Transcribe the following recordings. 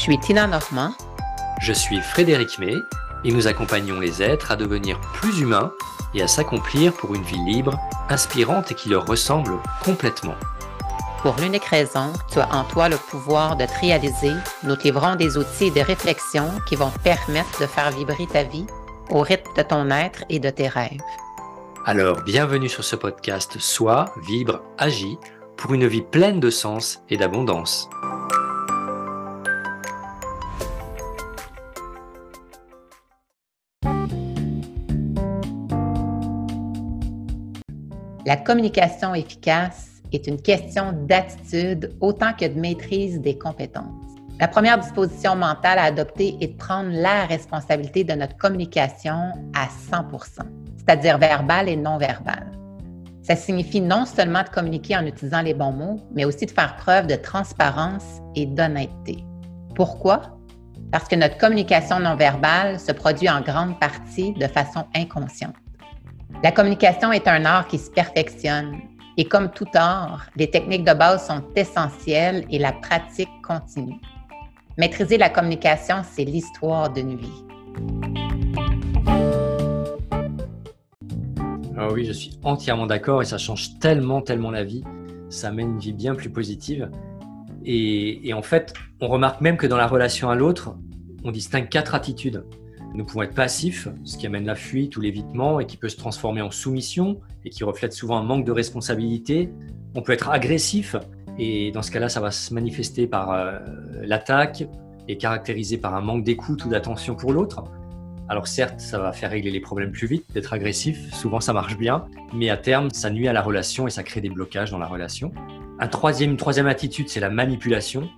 suis Tina Normand? Je suis Frédéric May et nous accompagnons les êtres à devenir plus humains et à s'accomplir pour une vie libre, inspirante et qui leur ressemble complètement. Pour l'unique raison, tu as en toi le pouvoir de te réaliser. Nous te livrons des outils et des réflexions qui vont te permettre de faire vibrer ta vie au rythme de ton être et de tes rêves. Alors, bienvenue sur ce podcast Sois, vibre, agis pour une vie pleine de sens et d'abondance. La communication efficace est une question d'attitude autant que de maîtrise des compétences. La première disposition mentale à adopter est de prendre la responsabilité de notre communication à 100% c'est-à-dire verbale et non verbale. Ça signifie non seulement de communiquer en utilisant les bons mots, mais aussi de faire preuve de transparence et d'honnêteté. Pourquoi? Parce que notre communication non verbale se produit en grande partie de façon inconsciente. La communication est un art qui se perfectionne et comme tout art, les techniques de base sont essentielles et la pratique continue. Maîtriser la communication, c'est l'histoire d'une vie. Ah oui, je suis entièrement d'accord et ça change tellement, tellement la vie. Ça mène une vie bien plus positive. Et, et en fait, on remarque même que dans la relation à l'autre, on distingue quatre attitudes. Nous pouvons être passifs, ce qui amène la fuite ou l'évitement et qui peut se transformer en soumission et qui reflète souvent un manque de responsabilité. On peut être agressif et dans ce cas-là, ça va se manifester par euh, l'attaque et caractérisé par un manque d'écoute ou d'attention pour l'autre. Alors certes, ça va faire régler les problèmes plus vite d'être agressif, souvent ça marche bien, mais à terme, ça nuit à la relation et ça crée des blocages dans la relation. Un troisième, une troisième attitude, c'est la manipulation.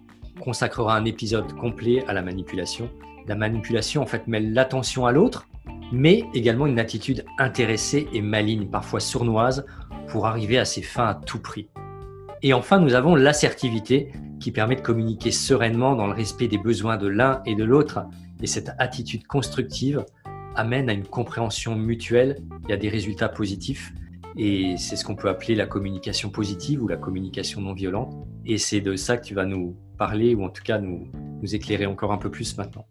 On consacrera un épisode complet à la manipulation la manipulation en fait mêle l'attention à l'autre, mais également une attitude intéressée et maligne, parfois sournoise, pour arriver à ses fins à tout prix. Et enfin, nous avons l'assertivité qui permet de communiquer sereinement dans le respect des besoins de l'un et de l'autre. Et cette attitude constructive amène à une compréhension mutuelle et à des résultats positifs. Et c'est ce qu'on peut appeler la communication positive ou la communication non violente. Et c'est de ça que tu vas nous ou en tout cas nous, nous éclairer encore un peu plus maintenant.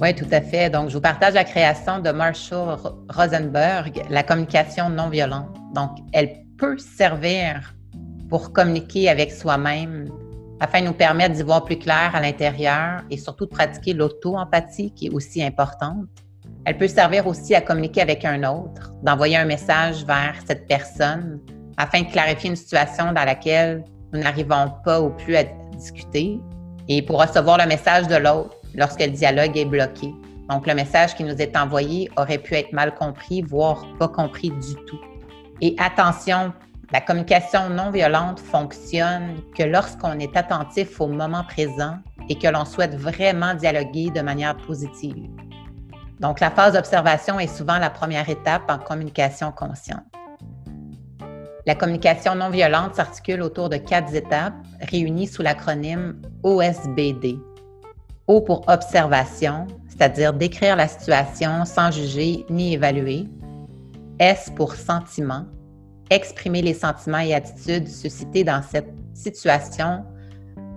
Oui, tout à fait. Donc, je vous partage la création de Marshall Rosenberg, la communication non violente. Donc, elle peut servir pour communiquer avec soi-même afin de nous permettre d'y voir plus clair à l'intérieur et surtout de pratiquer l'auto-empathie qui est aussi importante. Elle peut servir aussi à communiquer avec un autre, d'envoyer un message vers cette personne afin de clarifier une situation dans laquelle nous n'arrivons pas ou plus à discuter et pour recevoir le message de l'autre lorsque le dialogue est bloqué. Donc, le message qui nous est envoyé aurait pu être mal compris, voire pas compris du tout. Et attention, la communication non violente fonctionne que lorsqu'on est attentif au moment présent et que l'on souhaite vraiment dialoguer de manière positive. Donc, la phase d'observation est souvent la première étape en communication consciente. La communication non violente s'articule autour de quatre étapes réunies sous l'acronyme OSBD. O pour observation, c'est-à-dire décrire la situation sans juger ni évaluer. S pour sentiment, exprimer les sentiments et attitudes suscités dans cette situation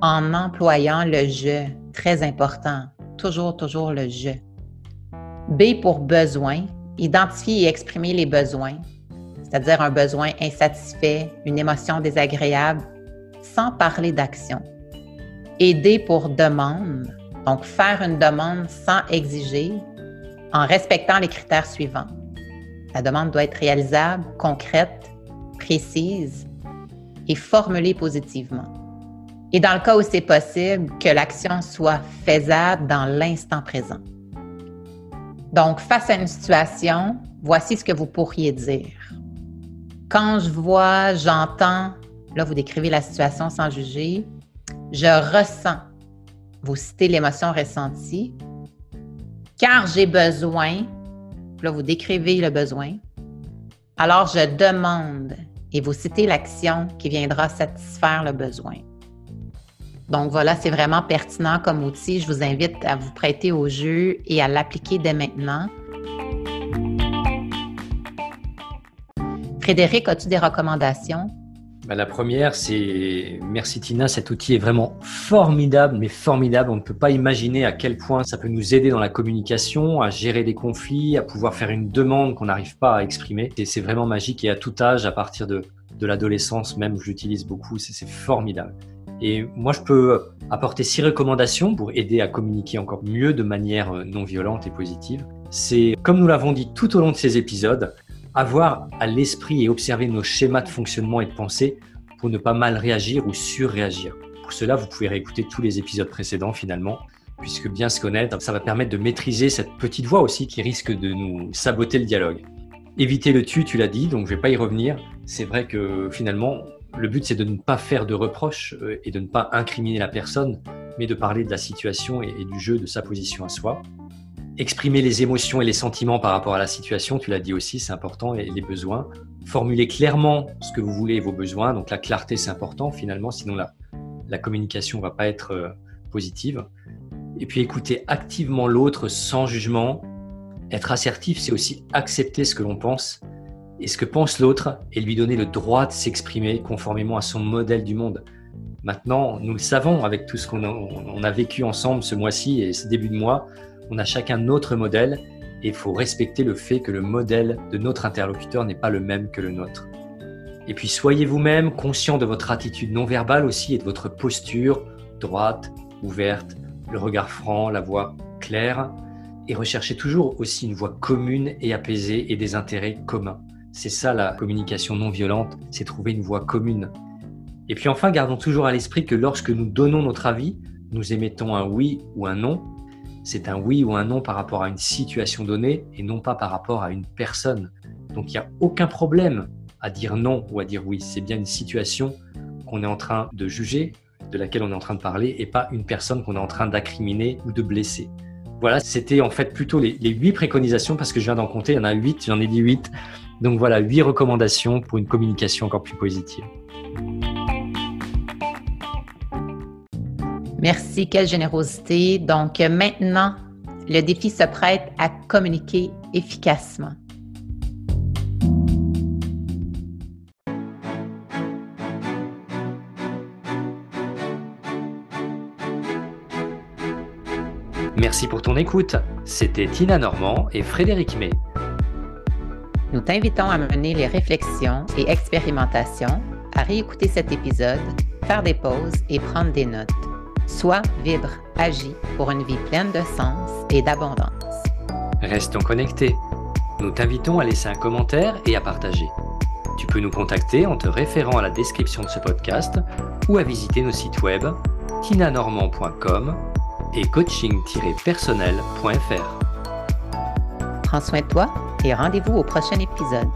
en employant le je, très important, toujours, toujours le je. B pour besoin, identifier et exprimer les besoins, c'est-à-dire un besoin insatisfait, une émotion désagréable, sans parler d'action. D pour demande, donc, faire une demande sans exiger en respectant les critères suivants. La demande doit être réalisable, concrète, précise et formulée positivement. Et dans le cas où c'est possible, que l'action soit faisable dans l'instant présent. Donc, face à une situation, voici ce que vous pourriez dire. Quand je vois, j'entends, là, vous décrivez la situation sans juger, je ressens vous citez l'émotion ressentie. Car j'ai besoin, là vous décrivez le besoin. Alors je demande et vous citez l'action qui viendra satisfaire le besoin. Donc voilà, c'est vraiment pertinent comme outil. Je vous invite à vous prêter au jeu et à l'appliquer dès maintenant. Frédéric, as-tu des recommandations? bah, La première, c'est merci Tina, cet outil est vraiment formidable, mais formidable. On ne peut pas imaginer à quel point ça peut nous aider dans la communication, à gérer des conflits, à pouvoir faire une demande qu'on n'arrive pas à exprimer. Et c'est vraiment magique et à tout âge, à partir de, de l'adolescence même, j'utilise beaucoup, c'est formidable. Et moi, je peux apporter six recommandations pour aider à communiquer encore mieux de manière euh, non violente et positive. C'est, comme nous l'avons dit tout au long de ces épisodes, avoir à l'esprit et observer nos schémas de fonctionnement et de pensée pour ne pas mal réagir ou surréagir. Pour cela, vous pouvez réécouter tous les épisodes précédents finalement, puisque bien se connaître, ça va permettre de maîtriser cette petite voix aussi qui risque de nous saboter le dialogue. Éviter le tu, tu l'as dit, donc je vais pas y revenir. C'est vrai que finalement, le but, c'est de ne pas faire de reproches euh, et de ne pas incriminer la personne, mais de parler de la situation et du jeu, de sa position à soi. Exprimer les émotions et les sentiments par rapport à la situation, tu l'as dit aussi, c'est important, et les besoins. Formuler clairement ce que vous voulez et vos besoins, donc la clarté, c'est important finalement, sinon la, la communication ne va pas être euh, positive. Et puis écouter activement l'autre sans jugement. Être assertif, c'est aussi accepter ce que l'on pense et ce que pense l'autre et lui donner le droit de s'exprimer conformément à son modèle du monde. Maintenant, nous le savons avec tout ce qu'on a, vécu ensemble ce mois-ci et ce début de mois, on a chacun notre modèle et il faut respecter le fait que le modèle de notre interlocuteur n'est pas le même que le nôtre. Et puis soyez vous-même conscient de votre attitude non verbale aussi et de votre posture droite, ouverte, le regard franc, la voix claire et recherchez toujours aussi une voix commune et apaisée et des intérêts communs. C'est ça la communication non violente, c'est trouver une voie commune. Et puis enfin, gardons toujours à l'esprit que lorsque nous donnons notre avis, nous émettons un oui ou un non. C'est un oui ou un non par rapport à une situation donnée et non pas par rapport à une personne. Donc il n'y a aucun problème à dire non ou à dire oui. C'est bien une situation qu'on est en train de juger, de laquelle on est en train de parler, et pas une personne qu'on est en train d'accriminer ou de blesser. Voilà, c'était en fait plutôt les, huit préconisations, parce que je viens d'en compter, il y en a huit, j'en ai dit huit. Donc voilà, huit recommandations pour une communication encore plus positive. Merci, quelle générosité. Donc maintenant, le défi se prête à communiquer efficacement. Merci pour ton écoute. C'était Tina Normand et Frédéric May. Nous t'invitons à mener les réflexions et expérimentations, à réécouter cet épisode, faire des pauses et prendre des notes. Sois, vibre, agis pour une vie pleine de sens et d'abondance. Restons connectés. Nous t'invitons à laisser un commentaire et à partager. Tu peux nous contacter en te référant à la description de ce podcast ou à visiter nos sites web tinanormand.com et coaching-personnel.fr. Prends soin de toi et rendez-vous au prochain épisode.